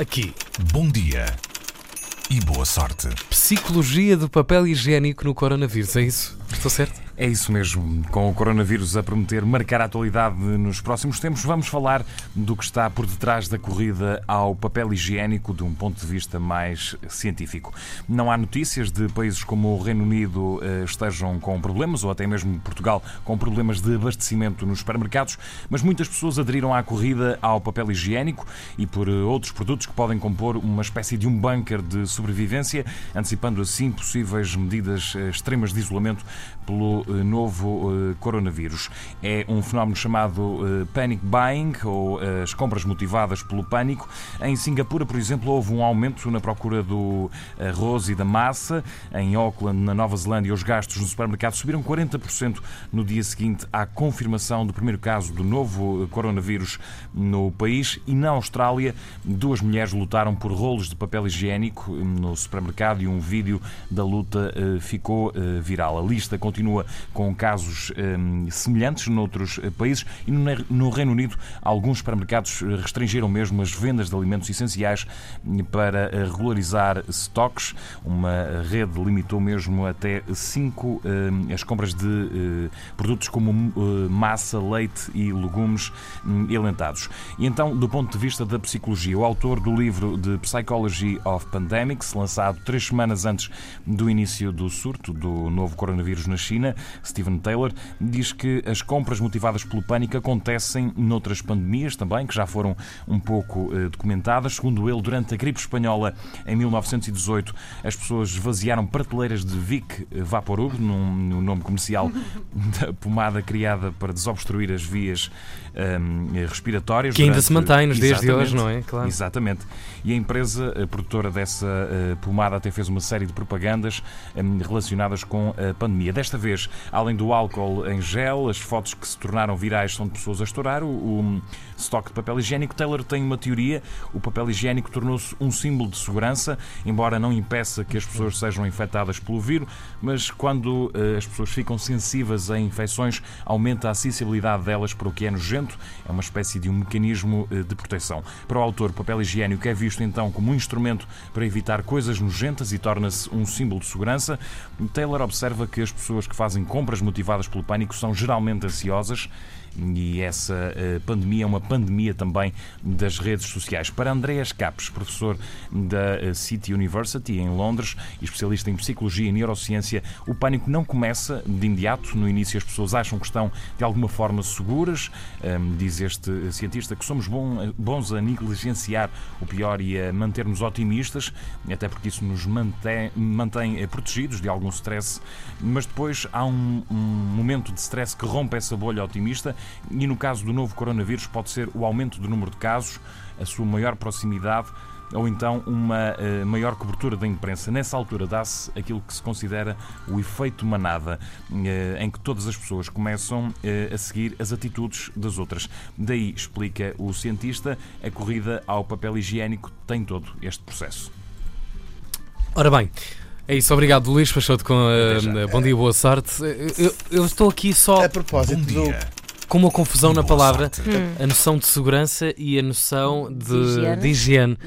Aqui, Bom dia e boa sorte. psicologia do papel higiênico no coronavírus, é isso? Estou certo? É isso mesmo. Com o coronavírus a prometer marcar a atualidade nos próximos tempos, vamos falar do que está por detrás da corrida ao papel higiênico de um ponto de vista mais científico. Não há notícias de países como o Reino Unido eh, estejam com problemas, ou até mesmo Portugal com problemas de abastecimento nos supermercados, mas muitas pessoas aderiram à corrida ao papel higiênico e por eh, outros produtos que podem compor uma espécie de um bunker de sobrevivência, antecipando assim possíveis medidas eh, extremas de isolamento pelo eh, novo eh, coronavírus. É um fenómeno chamado eh, panic buying, ou as compras motivadas pelo pânico. Em Singapura, por exemplo, houve um aumento na procura do arroz e da massa. Em Auckland, na Nova Zelândia, os gastos no supermercado subiram 40% no dia seguinte à confirmação do primeiro caso do novo coronavírus no país. E na Austrália, duas mulheres lutaram por rolos de papel higiênico eh, no supermercado e um vídeo da luta ficou viral. A lista continua com casos eh, semelhantes noutros eh, países e no Reino Unido alguns supermercados eh, restringiram mesmo as vendas de alimentos essenciais eh, para eh, regularizar estoques. Uma rede limitou mesmo até 5 as compras de eh, produtos como eh, massa, leite e legumes hum, elentados. E então, do ponto de vista da psicologia, o autor do livro The Psychology of Pandemics, lançado três semanas antes do início do surto do novo coronavírus na China, Stephen Taylor, diz que as compras motivadas pelo pânico acontecem noutras pandemias também, que já foram um pouco eh, documentadas. Segundo ele, durante a gripe espanhola em 1918, as pessoas esvaziaram prateleiras de Vic Vaporub, num, no nome comercial da pomada criada para desobstruir as vias hum, respiratórias. Que ainda durante- se mantém nos dias de hoje, não é? Claro. Exatamente. E a empresa a produtora dessa eh, pomada até fez uma série de propagandas hum, relacionadas com a pandemia. Desta vez, além do álcool em gel, as fotos que se tornaram virais são de pessoas a estourar o, o estoque de papel higiênico. Taylor tem uma teoria: o papel higiênico tornou-se um símbolo de segurança, embora não impeça que as pessoas sejam infectadas pelo vírus, mas quando eh, as pessoas ficam sensíveis a infecções, aumenta a sensibilidade delas para o que é nojento. É uma espécie de um mecanismo eh, de proteção. Para o autor, o papel higiênico é visto então como um instrumento para evitar coisas nojentas e torna-se um símbolo de segurança. Taylor observa que as pessoas que fazem compras motivadas pelo pânico são geralmente ansiosas e essa eh, pandemia é uma pandemia também das redes sociais. Para Andreas Capes, professor da eh, City University em Londres e especialista em psicologia e neurociência, o pânico não começa de imediato. No início as pessoas acham que estão de alguma forma seguras. Diz este cientista que somos bons a negligenciar o pior e a manter-nos otimistas, até porque isso nos mantém, mantém eh, protegidos de algum stress. Mas depois há um, um momento de stress que rompe essa bolha otimista e no caso do novo coronavírus pode ser o aumento do número de casos, a sua maior proximidade ou então uma eh, maior cobertura da imprensa. Nessa altura dá-se aquilo que se considera o efeito manada, eh, em que todas as pessoas começam eh, a seguir as atitudes das outras. Daí, explica o cientista, a corrida ao papel higiênico tem todo este processo. Ora bem, é isso. Obrigado, Luís Peixoto, com já. uh, Bom Dia, Boa Sorte. Eu, eu estou aqui só A propósito do. com uma confusão na palavra, sorte. a noção de segurança e a noção de, De higiene. de higiene.